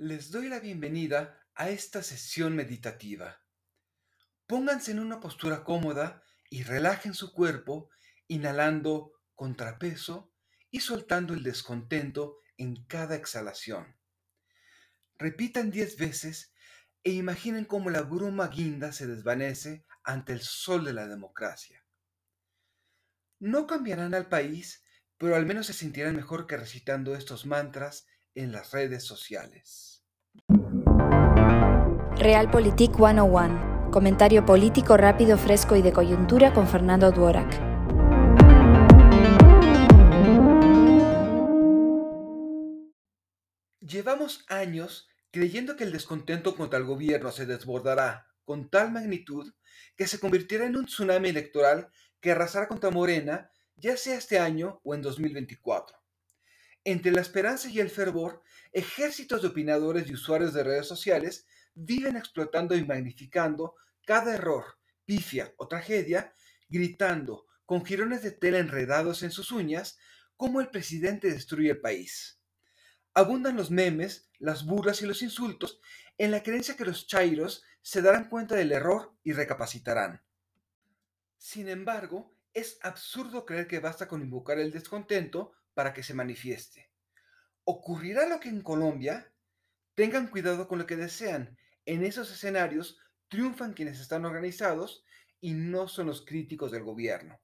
Les doy la bienvenida a esta sesión meditativa. Pónganse en una postura cómoda y relajen su cuerpo, inhalando contrapeso y soltando el descontento en cada exhalación. Repitan diez veces e imaginen cómo la bruma guinda se desvanece ante el sol de la democracia. No cambiarán al país, pero al menos se sentirán mejor que recitando estos mantras en las redes sociales. Realpolitik 101. Comentario político rápido, fresco y de coyuntura con Fernando Duorak. Llevamos años creyendo que el descontento contra el gobierno se desbordará con tal magnitud que se convirtiera en un tsunami electoral que arrasará contra Morena, ya sea este año o en 2024. Entre la esperanza y el fervor, ejércitos de opinadores y usuarios de redes sociales viven explotando y magnificando cada error, pifia o tragedia, gritando, con jirones de tela enredados en sus uñas, cómo el presidente destruye el país. Abundan los memes, las burlas y los insultos en la creencia que los chairos se darán cuenta del error y recapacitarán. Sin embargo, es absurdo creer que basta con invocar el descontento para que se manifieste. ¿Ocurrirá lo que en Colombia? Tengan cuidado con lo que desean. En esos escenarios triunfan quienes están organizados y no son los críticos del gobierno.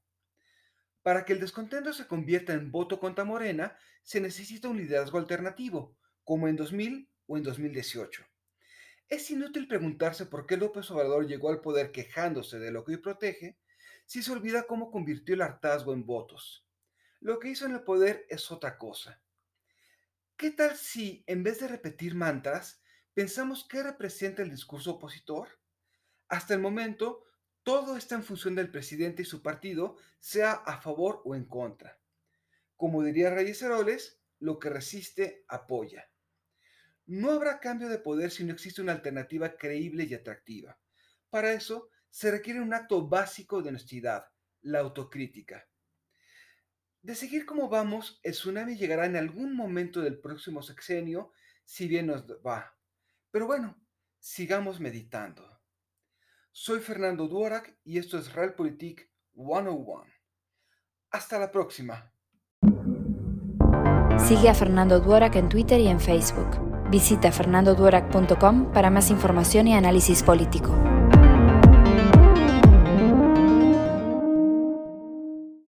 Para que el descontento se convierta en voto contra Morena, se necesita un liderazgo alternativo, como en 2000 o en 2018. Es inútil preguntarse por qué López Obrador llegó al poder quejándose de lo que hoy protege, si se olvida cómo convirtió el hartazgo en votos. Lo que hizo en el poder es otra cosa. ¿Qué tal si, en vez de repetir mantras, pensamos qué representa el discurso opositor? Hasta el momento, todo está en función del presidente y su partido, sea a favor o en contra. Como diría Reyes Heroles, lo que resiste apoya. No habrá cambio de poder si no existe una alternativa creíble y atractiva. Para eso se requiere un acto básico de honestidad, la autocrítica. De seguir como vamos, el tsunami llegará en algún momento del próximo sexenio, si bien nos va. Pero bueno, sigamos meditando. Soy Fernando Duarac y esto es Realpolitik 101. Hasta la próxima. Sigue a Fernando Duarac en Twitter y en Facebook. Visita fernandoduarac.com para más información y análisis político.